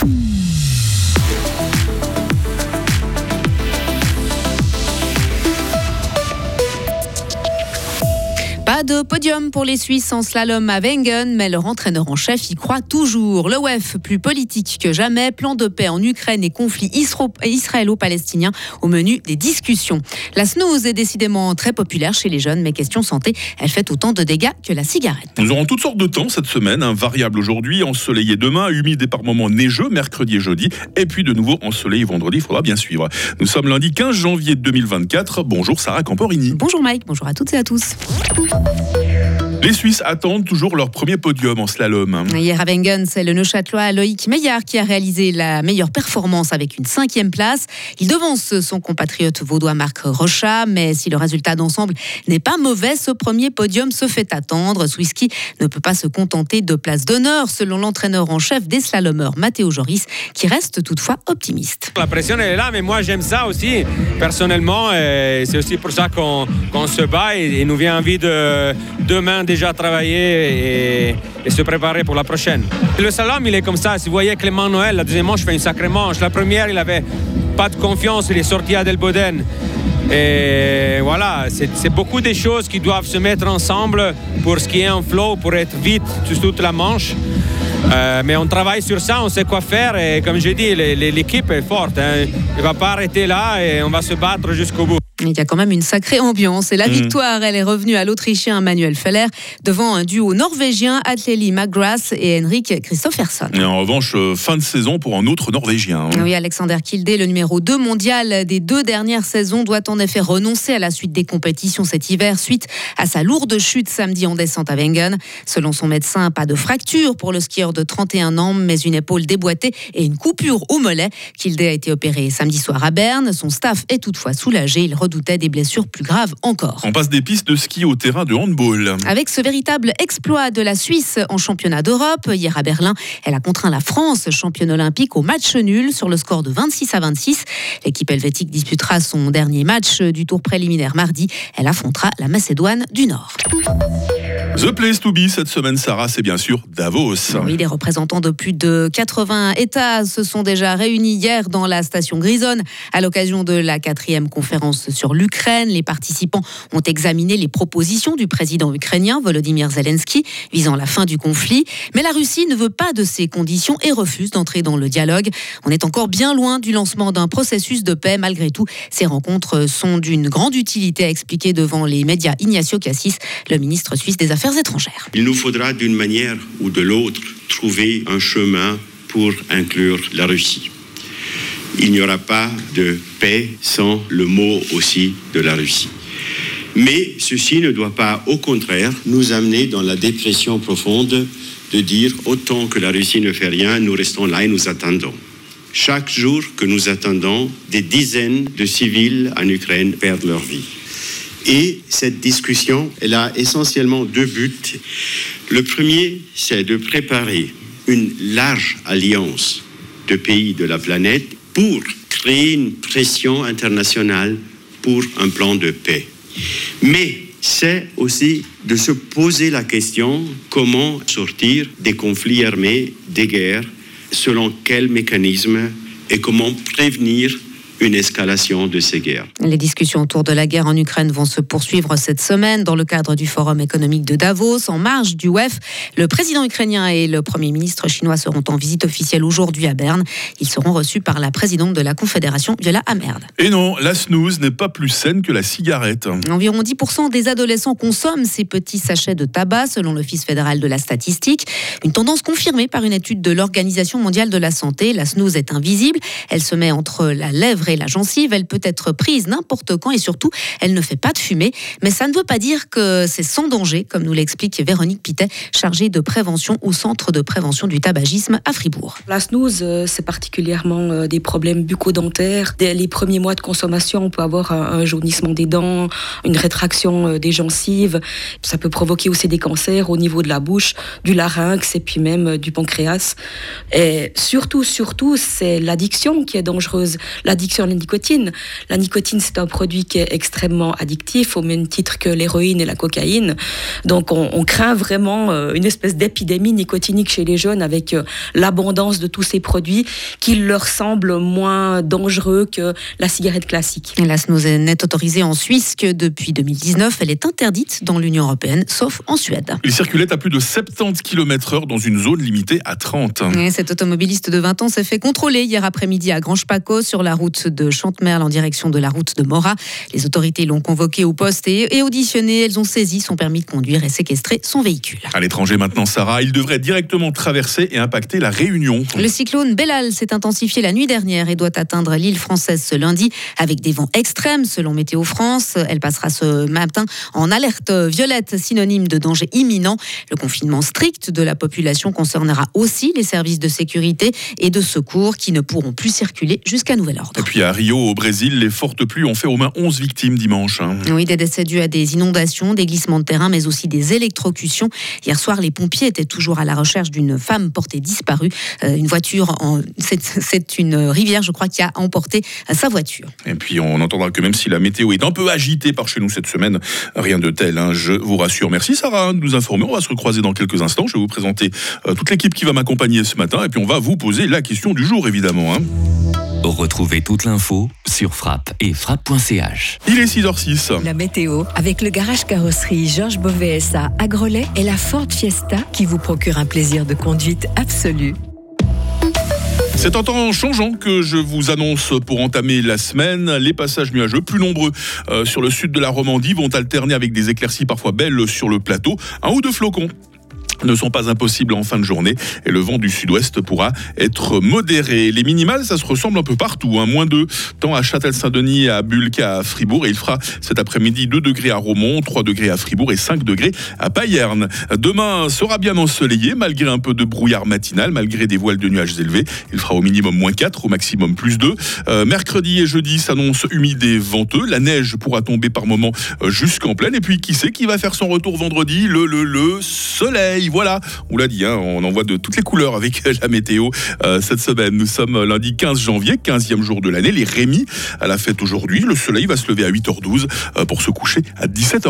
Mm-hmm. Pas de podium pour les Suisses en slalom à Wengen, mais leur entraîneur en chef y croit toujours. Le WEF, plus politique que jamais, plan de paix en Ukraine et conflit israélo-palestinien au menu des discussions. La snooze est décidément très populaire chez les jeunes, mais question santé, elle fait autant de dégâts que la cigarette. Nous aurons toutes sortes de temps cette semaine, un variable aujourd'hui, ensoleillé demain, humide et par moments neigeux mercredi et jeudi, et puis de nouveau ensoleillé vendredi, il faudra bien suivre. Nous sommes lundi 15 janvier 2024. Bonjour Sarah Camporini. Bonjour Mike, bonjour à toutes et à tous. Bye. Les Suisses attendent toujours leur premier podium en slalom. Hier à Wengen, c'est le Neuchâtelois Loïc Meillard qui a réalisé la meilleure performance avec une cinquième place. Il devance son compatriote vaudois Marc Rocha, mais si le résultat d'ensemble n'est pas mauvais, ce premier podium se fait attendre. Swisky ne peut pas se contenter de place d'honneur, selon l'entraîneur en chef des slalomeurs Matteo Joris, qui reste toutefois optimiste. La pression elle est là, mais moi j'aime ça aussi personnellement. C'est aussi pour ça qu'on se bat et, et nous vient envie de demain déjà travailler et, se préparer pour la prochaine. Le slalom, il est comme ça. Si vous voyez Clément Noël, la deuxième manche fait une sacrée manche. La première, il avait pas de confiance, il est sorti à Delboden. Et voilà, c'est beaucoup de choses qui doivent se mettre ensemble pour ce qui est un flow, pour être vite sur toute la manche. Euh, mais on travaille sur ça, on sait quoi faire et comme j'ai dit, l'équipe est forte. Hein. Il ne va pas arrêter là et on va se battre jusqu'au bout. Il y a quand même une sacrée ambiance. Et la mmh. victoire, elle est revenue à l'Autrichien Manuel Feller devant un duo norvégien, Atleli McGrath et Henrik Christofferson. Et en revanche, euh, fin de saison pour un autre norvégien. Hein. Oui, Alexander Kilde, le numéro 2 mondial des deux dernières saisons, doit en effet renoncer à la suite des compétitions cet hiver suite à sa lourde chute samedi en descente à Wengen. Selon son médecin, pas de fracture pour le skieur de 31 ans, mais une épaule déboîtée et une coupure au mollet. Kilde a été opéré samedi soir à Berne. Son staff est toutefois soulagé. Il doutait des blessures plus graves encore. On passe des pistes de ski au terrain de handball. Avec ce véritable exploit de la Suisse en championnat d'Europe, hier à Berlin, elle a contraint la France, championne olympique, au match nul sur le score de 26 à 26. L'équipe helvétique disputera son dernier match du tour préliminaire mardi. Elle affrontera la Macédoine du Nord. The Place to Be cette semaine, Sarah, c'est bien sûr Davos. Oui, les représentants de plus de 80 États se sont déjà réunis hier dans la station Grisonne à l'occasion de la quatrième conférence sur l'Ukraine. Les participants ont examiné les propositions du président ukrainien Volodymyr Zelensky visant la fin du conflit. Mais la Russie ne veut pas de ces conditions et refuse d'entrer dans le dialogue. On est encore bien loin du lancement d'un processus de paix. Malgré tout, ces rencontres sont d'une grande utilité, a expliqué devant les médias Ignacio Cassis, le ministre suisse des Affaires étrangères. Il nous faudra d'une manière ou de l'autre trouver un chemin pour inclure la Russie. Il n'y aura pas de paix sans le mot aussi de la Russie. Mais ceci ne doit pas, au contraire, nous amener dans la dépression profonde de dire autant que la Russie ne fait rien, nous restons là et nous attendons. Chaque jour que nous attendons, des dizaines de civils en Ukraine perdent leur vie. Et cette discussion, elle a essentiellement deux buts. Le premier, c'est de préparer une large alliance de pays de la planète pour créer une pression internationale pour un plan de paix. Mais c'est aussi de se poser la question comment sortir des conflits armés, des guerres, selon quel mécanisme et comment prévenir une escalation de ces guerres. Les discussions autour de la guerre en Ukraine vont se poursuivre cette semaine dans le cadre du Forum économique de Davos. En marge du WEF, le président ukrainien et le premier ministre chinois seront en visite officielle aujourd'hui à Berne. Ils seront reçus par la présidente de la Confédération, Viola Amerd. Et non, la snooze n'est pas plus saine que la cigarette. Environ 10% des adolescents consomment ces petits sachets de tabac, selon l'Office fédéral de la statistique. Une tendance confirmée par une étude de l'Organisation mondiale de la santé. La snooze est invisible. Elle se met entre la lèvre la gencive. Elle peut être prise n'importe quand et surtout, elle ne fait pas de fumée. Mais ça ne veut pas dire que c'est sans danger, comme nous l'explique Véronique Pitet, chargée de prévention au Centre de prévention du tabagisme à Fribourg. La snooze, euh, c'est particulièrement euh, des problèmes bucco-dentaires. Dès les premiers mois de consommation, on peut avoir un jaunissement des dents, une rétraction euh, des gencives. Ça peut provoquer aussi des cancers au niveau de la bouche, du larynx et puis même du pancréas. Et surtout, surtout, c'est l'addiction qui est dangereuse. L'addiction sur la nicotine. La nicotine, c'est un produit qui est extrêmement addictif, au même titre que l'héroïne et la cocaïne. Donc, on, craint vraiment euh, une espèce d'épidémie nicotinique chez les jeunes avec euh, l'abondance de tous ces produits qui leur semblent moins dangereux que la cigarette classique. La snus n'est autorisée en Suisse que depuis 2019. Elle est interdite dans l'Union européenne, sauf en Suède. Il circulait à plus de 70 km/h dans une zone limitée à 30. Et cet automobiliste de 20 ans s'est fait contrôler hier après-midi à Grange-Paco sur la route de Chantemerle en direction de la route de Mora. Les autorités l'ont convoqué au poste et auditionné. Elles ont saisi son permis de conduire et séquestré son véhicule. À l'étranger maintenant, Sarah, il devrait directement traverser et impacter la Réunion. Le cyclone Bellal s'est intensifié la nuit dernière et doit atteindre l'île française ce lundi avec des vents extrêmes selon Météo France. Elle passera ce matin en alerte violette, synonyme de danger imminent. Le confinement strict de la population concernera aussi les services de sécurité et de secours qui ne pourront plus circuler jusqu'à nouvel ordre. Et puis à Rio, au Brésil, les fortes pluies ont fait au moins 11 victimes dimanche. Hein. Oui, des décès dus à des inondations, des glissements de terrain, mais aussi des électrocutions. Hier soir, les pompiers étaient toujours à la recherche d'une femme portée disparue. Euh, une voiture, en... c'est une rivière, je crois, qui a emporté sa voiture. Et puis on entendra que même si la météo est un peu agitée par chez nous cette semaine, rien de tel, hein, je vous rassure. Merci Sarah de nous informer. On va se recroiser dans quelques instants. Je vais vous présenter euh, toute l'équipe qui va m'accompagner ce matin et puis on va vous poser la question du jour évidemment. Hein. Retrouvez toute l'info sur frappe et frappe.ch. Il est 6h06. La météo avec le garage carrosserie Georges Beauvais à Grelais et la Ford Fiesta qui vous procure un plaisir de conduite absolu. C'est en temps changeant que je vous annonce pour entamer la semaine. Les passages nuageux plus nombreux euh, sur le sud de la Romandie vont alterner avec des éclaircies parfois belles sur le plateau. Un ou deux flocons ne sont pas impossibles en fin de journée et le vent du sud-ouest pourra être modéré. Les minimales, ça se ressemble un peu partout. Hein. Moins 2, tant à Châtel-Saint-Denis, à Bulle qu'à Fribourg. Et il fera cet après-midi 2 degrés à Romont, 3 degrés à Fribourg et 5 degrés à Payerne. Demain sera bien ensoleillé, malgré un peu de brouillard matinal, malgré des voiles de nuages élevés. Il fera au minimum moins 4, au maximum plus 2. Euh, mercredi et jeudi s'annonce humide et venteux. La neige pourra tomber par moments euh, jusqu'en pleine. Et puis, qui sait qui va faire son retour vendredi? Le, le, le soleil voilà, on l'a dit, hein, on envoie de toutes les couleurs avec la météo euh, cette semaine. Nous sommes lundi 15 janvier, 15e jour de l'année. Les Rémi à la fête aujourd'hui. Le soleil va se lever à 8h12 euh, pour se coucher à 17h.